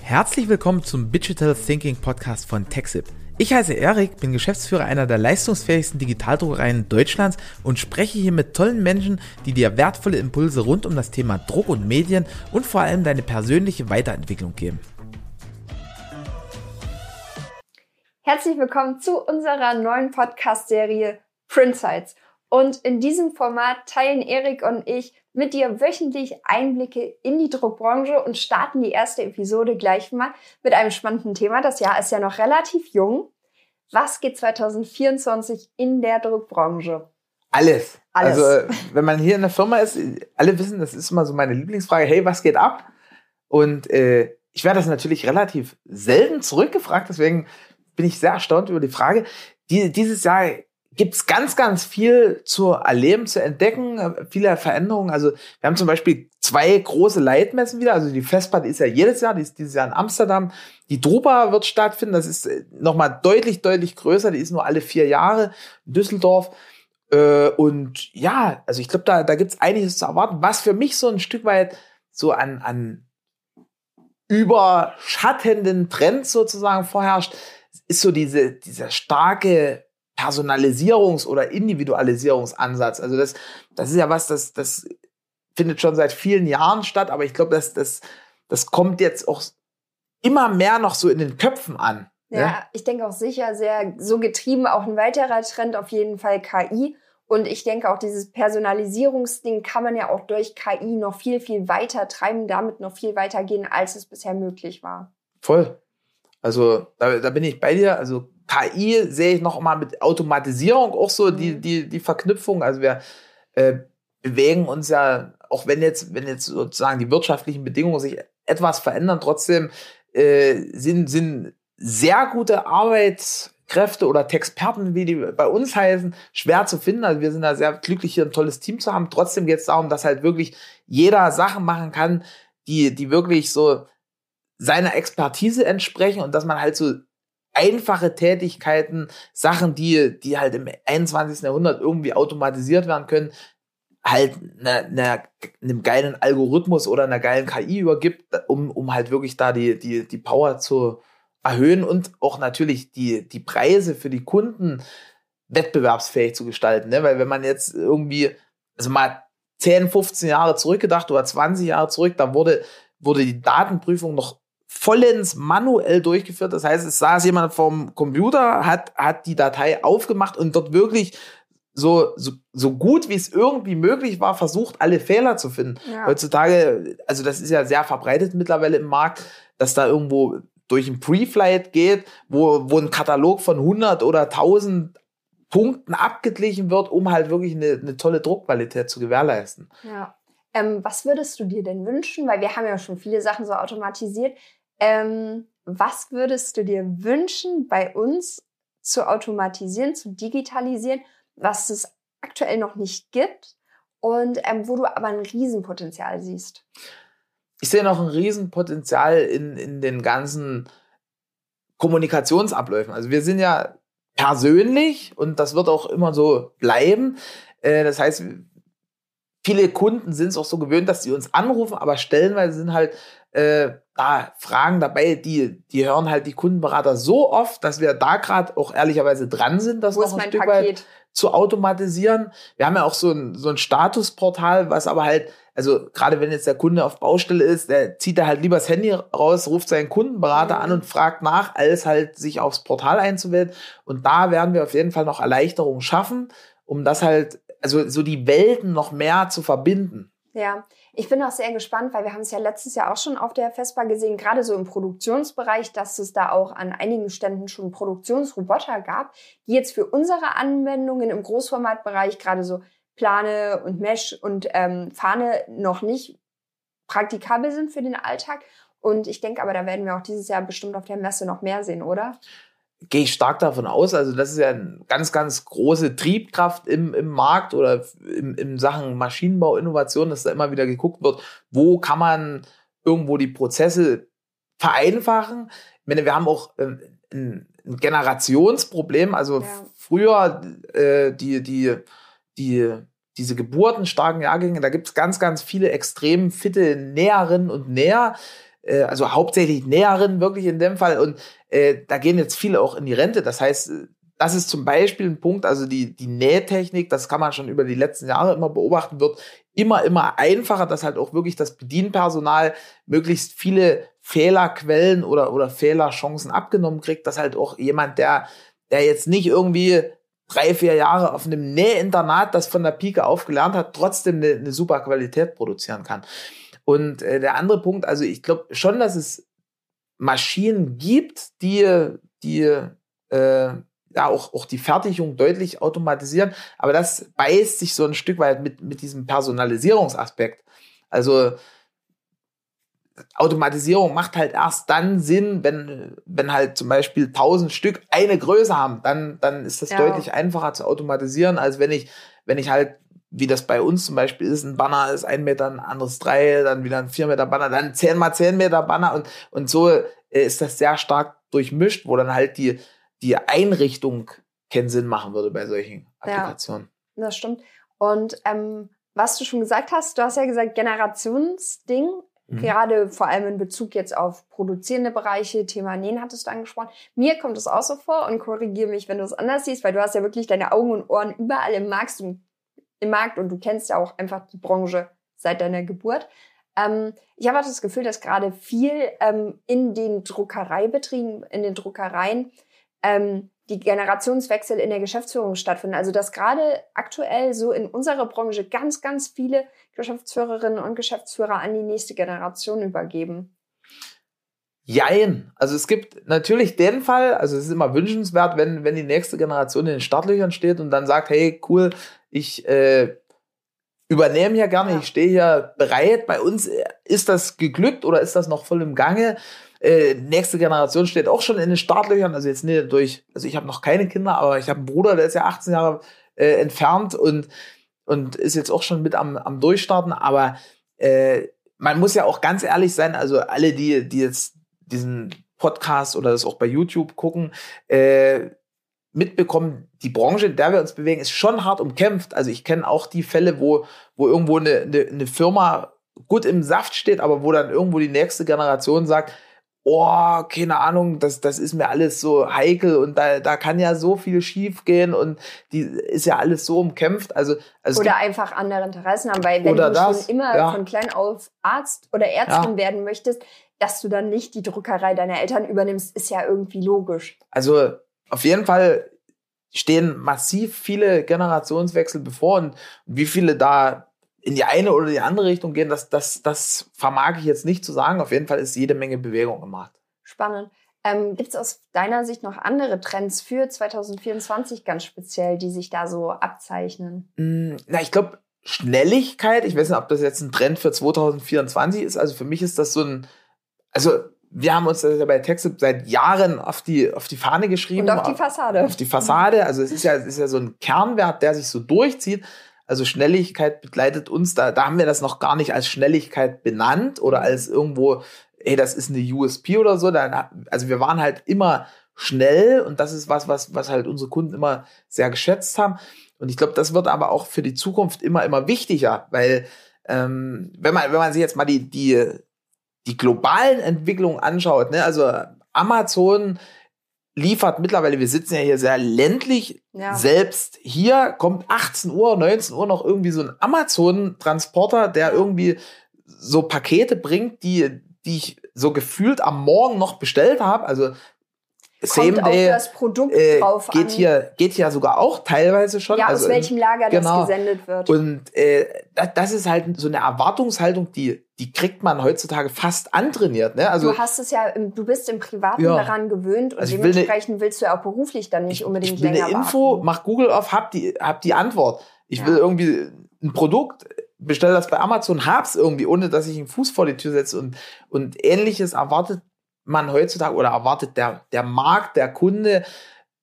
Herzlich willkommen zum Digital Thinking Podcast von TechSip. Ich heiße Erik, bin Geschäftsführer einer der leistungsfähigsten Digitaldruckereien Deutschlands und spreche hier mit tollen Menschen, die dir wertvolle Impulse rund um das Thema Druck und Medien und vor allem deine persönliche Weiterentwicklung geben. Herzlich willkommen zu unserer neuen Podcast-Serie Printsights. Und in diesem Format teilen Erik und ich mit dir wöchentlich Einblicke in die Druckbranche und starten die erste Episode gleich mal mit einem spannenden Thema. Das Jahr ist ja noch relativ jung. Was geht 2024 in der Druckbranche? Alles. Alles. Also, wenn man hier in der Firma ist, alle wissen, das ist immer so meine Lieblingsfrage, hey, was geht ab? Und äh, ich werde das natürlich relativ selten zurückgefragt, deswegen bin ich sehr erstaunt über die Frage. Die, dieses Jahr gibt's ganz, ganz viel zu erleben, zu entdecken, äh, viele Veränderungen. Also wir haben zum Beispiel zwei große Leitmessen wieder. Also die Festplatte ist ja jedes Jahr, die ist dieses Jahr in Amsterdam. Die Drupa wird stattfinden, das ist äh, nochmal deutlich, deutlich größer, die ist nur alle vier Jahre in Düsseldorf. Äh, und ja, also ich glaube, da, da gibt's einiges zu erwarten. Was für mich so ein Stück weit so an, an überschattenden Trend sozusagen vorherrscht, ist so diese, dieser starke Personalisierungs- oder Individualisierungsansatz. Also das, das ist ja was, das, das findet schon seit vielen Jahren statt, aber ich glaube, dass das, das kommt jetzt auch immer mehr noch so in den Köpfen an. Ja, ja, ich denke auch sicher sehr so getrieben, auch ein weiterer Trend auf jeden Fall KI. Und ich denke auch dieses Personalisierungsding kann man ja auch durch KI noch viel, viel weiter treiben, damit noch viel weiter gehen, als es bisher möglich war. Voll. Also da, da bin ich bei dir. Also KI sehe ich noch mal mit Automatisierung auch so die, mhm. die, die Verknüpfung. Also wir äh, bewegen uns ja, auch wenn jetzt, wenn jetzt sozusagen die wirtschaftlichen Bedingungen sich etwas verändern, trotzdem äh, sind, sind sehr gute Arbeitskräfte oder Texperten, wie die bei uns heißen, schwer zu finden. Also wir sind da sehr glücklich, hier ein tolles Team zu haben. Trotzdem geht es darum, dass halt wirklich jeder Sachen machen kann, die, die wirklich so seiner Expertise entsprechen und dass man halt so einfache Tätigkeiten, Sachen, die, die halt im 21. Jahrhundert irgendwie automatisiert werden können, halt ne, ne, einem geilen Algorithmus oder einer geilen KI übergibt, um, um halt wirklich da die, die, die Power zu erhöhen und auch natürlich die, die Preise für die Kunden wettbewerbsfähig zu gestalten. Ne? Weil wenn man jetzt irgendwie, also mal 10, 15 Jahre zurückgedacht oder 20 Jahre zurück, da wurde, wurde die Datenprüfung noch vollends manuell durchgeführt. Das heißt, es saß jemand vom Computer, hat, hat die Datei aufgemacht und dort wirklich so, so, so gut wie es irgendwie möglich war, versucht, alle Fehler zu finden. Ja. Heutzutage, also das ist ja sehr verbreitet mittlerweile im Markt, dass da irgendwo durch ein Pre-Flight geht, wo, wo ein Katalog von 100 oder 1000 Punkten abgeglichen wird, um halt wirklich eine, eine tolle Druckqualität zu gewährleisten. Ja. Ähm, was würdest du dir denn wünschen? Weil wir haben ja schon viele Sachen so automatisiert. Ähm, was würdest du dir wünschen, bei uns zu automatisieren, zu digitalisieren, was es aktuell noch nicht gibt und ähm, wo du aber ein Riesenpotenzial siehst? Ich sehe noch ein Riesenpotenzial in, in den ganzen Kommunikationsabläufen. Also wir sind ja persönlich und das wird auch immer so bleiben. Äh, das heißt, viele Kunden sind es auch so gewöhnt, dass sie uns anrufen, aber stellenweise sind halt äh, da Fragen dabei, die, die hören halt die Kundenberater so oft, dass wir da gerade auch ehrlicherweise dran sind, das Wo noch ein Stück Paket? weit zu automatisieren. Wir haben ja auch so ein, so ein Statusportal, was aber halt, also gerade wenn jetzt der Kunde auf Baustelle ist, der zieht da halt lieber das Handy raus, ruft seinen Kundenberater mhm. an und fragt nach, als halt sich aufs Portal einzuwählen. Und da werden wir auf jeden Fall noch Erleichterungen schaffen, um das halt, also so die Welten noch mehr zu verbinden. Ja, ich bin auch sehr gespannt, weil wir haben es ja letztes Jahr auch schon auf der Festbar gesehen, gerade so im Produktionsbereich, dass es da auch an einigen Ständen schon Produktionsroboter gab, die jetzt für unsere Anwendungen im Großformatbereich, gerade so Plane und Mesh und ähm, Fahne, noch nicht praktikabel sind für den Alltag. Und ich denke aber, da werden wir auch dieses Jahr bestimmt auf der Messe noch mehr sehen, oder? Gehe ich stark davon aus. Also das ist ja eine ganz, ganz große Triebkraft im, im Markt oder im, in Sachen Maschinenbau, Innovation, dass da immer wieder geguckt wird, wo kann man irgendwo die Prozesse vereinfachen. Ich meine, wir haben auch ähm, ein, ein Generationsproblem. Also ja. früher äh, die, die, die, diese geburtenstarken Jahrgänge, da gibt es ganz, ganz viele extrem fitte Näherinnen und Näher äh, also hauptsächlich Näherinnen wirklich in dem Fall. Und äh, da gehen jetzt viele auch in die Rente. Das heißt, das ist zum Beispiel ein Punkt, also die, die Nähtechnik, das kann man schon über die letzten Jahre immer beobachten, wird immer, immer einfacher, dass halt auch wirklich das Bedienpersonal möglichst viele Fehlerquellen oder, oder Fehlerchancen abgenommen kriegt, dass halt auch jemand, der, der jetzt nicht irgendwie drei, vier Jahre auf einem Nähinternat das von der Pike auf gelernt hat, trotzdem eine, eine super Qualität produzieren kann. Und äh, der andere Punkt, also ich glaube schon, dass es Maschinen gibt, die, die äh, ja auch, auch die Fertigung deutlich automatisieren, aber das beißt sich so ein Stück weit mit, mit diesem Personalisierungsaspekt. Also Automatisierung macht halt erst dann Sinn, wenn, wenn halt zum Beispiel 1000 Stück eine Größe haben, dann, dann ist das ja. deutlich einfacher zu automatisieren, als wenn ich, wenn ich halt, wie das bei uns zum Beispiel ist, ein Banner ist ein Meter, ein anderes drei, dann wieder ein vier Meter Banner, dann zehn mal zehn Meter Banner und, und so äh, ist das sehr stark durchmischt, wo dann halt die, die Einrichtung keinen Sinn machen würde bei solchen Applikationen. Ja, das stimmt. Und ähm, was du schon gesagt hast, du hast ja gesagt, Generationsding Mhm. Gerade vor allem in Bezug jetzt auf produzierende Bereiche, Thema Nähen hattest du angesprochen. Mir kommt es auch so vor und korrigiere mich, wenn du es anders siehst, weil du hast ja wirklich deine Augen und Ohren überall im Markt und, im Markt und du kennst ja auch einfach die Branche seit deiner Geburt. Ähm, ich habe auch das Gefühl, dass gerade viel ähm, in den Druckereibetrieben, in den Druckereien ähm, die Generationswechsel in der Geschäftsführung stattfinden. Also dass gerade aktuell so in unserer Branche ganz, ganz viele Geschäftsführerinnen und Geschäftsführer an die nächste Generation übergeben. Jein. Also es gibt natürlich den Fall, also es ist immer wünschenswert, wenn, wenn die nächste Generation in den Startlöchern steht und dann sagt, hey, cool, ich äh, übernehme hier gerne, ja. ich stehe hier bereit. Bei uns ist das geglückt oder ist das noch voll im Gange? Äh, nächste Generation steht auch schon in den Startlöchern. Also jetzt nicht durch, also ich habe noch keine Kinder, aber ich habe einen Bruder, der ist ja 18 Jahre äh, entfernt und, und ist jetzt auch schon mit am, am Durchstarten. Aber äh, man muss ja auch ganz ehrlich sein, also alle, die, die jetzt diesen Podcast oder das auch bei YouTube gucken, äh, mitbekommen, die Branche, in der wir uns bewegen, ist schon hart umkämpft. Also ich kenne auch die Fälle, wo, wo irgendwo eine, eine, eine Firma gut im Saft steht, aber wo dann irgendwo die nächste Generation sagt, oh, keine Ahnung, das, das ist mir alles so heikel und da, da kann ja so viel schief gehen und die ist ja alles so umkämpft. Also, also oder einfach andere Interessen haben, weil wenn du das, schon immer ja. von klein auf Arzt oder Ärztin ja. werden möchtest, dass du dann nicht die Druckerei deiner Eltern übernimmst, ist ja irgendwie logisch. Also auf jeden Fall stehen massiv viele Generationswechsel bevor und wie viele da in die eine oder die andere Richtung gehen, das, das, das vermag ich jetzt nicht zu sagen. Auf jeden Fall ist jede Menge Bewegung gemacht. Spannend. Ähm, Gibt es aus deiner Sicht noch andere Trends für 2024 ganz speziell, die sich da so abzeichnen? Mm, na, ich glaube, Schnelligkeit, ich weiß nicht, ob das jetzt ein Trend für 2024 ist. Also für mich ist das so ein, also wir haben uns das ja bei Textip seit Jahren auf die, auf die Fahne geschrieben. Und auf die Fassade. Auf die Fassade. Also es ist ja, es ist ja so ein Kernwert, der sich so durchzieht. Also Schnelligkeit begleitet uns, da, da haben wir das noch gar nicht als Schnelligkeit benannt oder als irgendwo, hey, das ist eine USP oder so. Da, also wir waren halt immer schnell und das ist was, was, was halt unsere Kunden immer sehr geschätzt haben. Und ich glaube, das wird aber auch für die Zukunft immer, immer wichtiger, weil ähm, wenn man, wenn man sich jetzt mal die, die, die globalen Entwicklungen anschaut, ne, also Amazon liefert mittlerweile, wir sitzen ja hier sehr ländlich, ja. selbst hier kommt 18 Uhr, 19 Uhr noch irgendwie so ein Amazon-Transporter, der irgendwie so Pakete bringt, die, die ich so gefühlt am Morgen noch bestellt habe. Also Same Kommt Day, das Produkt äh, drauf geht an. Hier, geht ja sogar auch teilweise schon. Ja, also aus welchem Lager genau. das gesendet wird. Und äh, das, das ist halt so eine Erwartungshaltung, die, die kriegt man heutzutage fast antrainiert. Ne? Also, du hast es ja, im, du bist im Privaten ja. daran gewöhnt und also dementsprechend will ne, willst du ja auch beruflich dann nicht unbedingt ich will länger eine Info, warten. mach Google auf, hab die, hab die Antwort. Ich ja. will irgendwie ein Produkt, bestell das bei Amazon, hab's irgendwie, ohne dass ich einen Fuß vor die Tür setze und, und ähnliches erwartet man heutzutage oder erwartet der, der Markt, der Kunde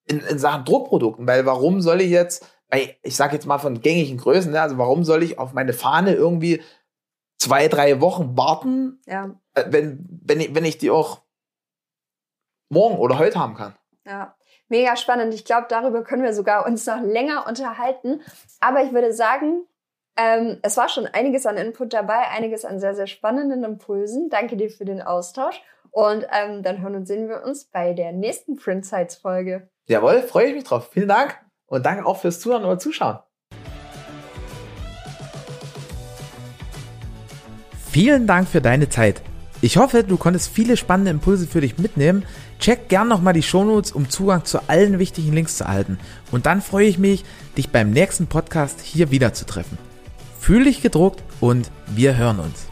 in, in Sachen Druckprodukten? Weil warum soll ich jetzt, ich sage jetzt mal von gängigen Größen, ne, also warum soll ich auf meine Fahne irgendwie zwei, drei Wochen warten, ja. Äh, wenn, wenn, ich, wenn ich die auch morgen oder heute haben kann? Ja. Mega spannend. Ich glaube, darüber können wir sogar uns noch länger unterhalten. Aber ich würde sagen, Ähm, es war schon einiges an Input dabei, einiges an sehr, sehr spannenden Impulsen. Danke dir für den Austausch. Und ähm, dann hören und sehen wir uns bei der nächsten Print Sites Folge. Jawohl, freue ich mich drauf. Vielen Dank und danke auch fürs Zuhören oder Zuschauen. Vielen Dank für deine Zeit. Ich hoffe, du konntest viele spannende Impulse für dich mitnehmen. Check gern nochmal die Shownotes, um Zugang zu allen wichtigen Links zu erhalten. Und dann freue ich mich, dich beim nächsten Podcast hier wieder zu treffen. Fühl dich gedruckt und wir hören uns.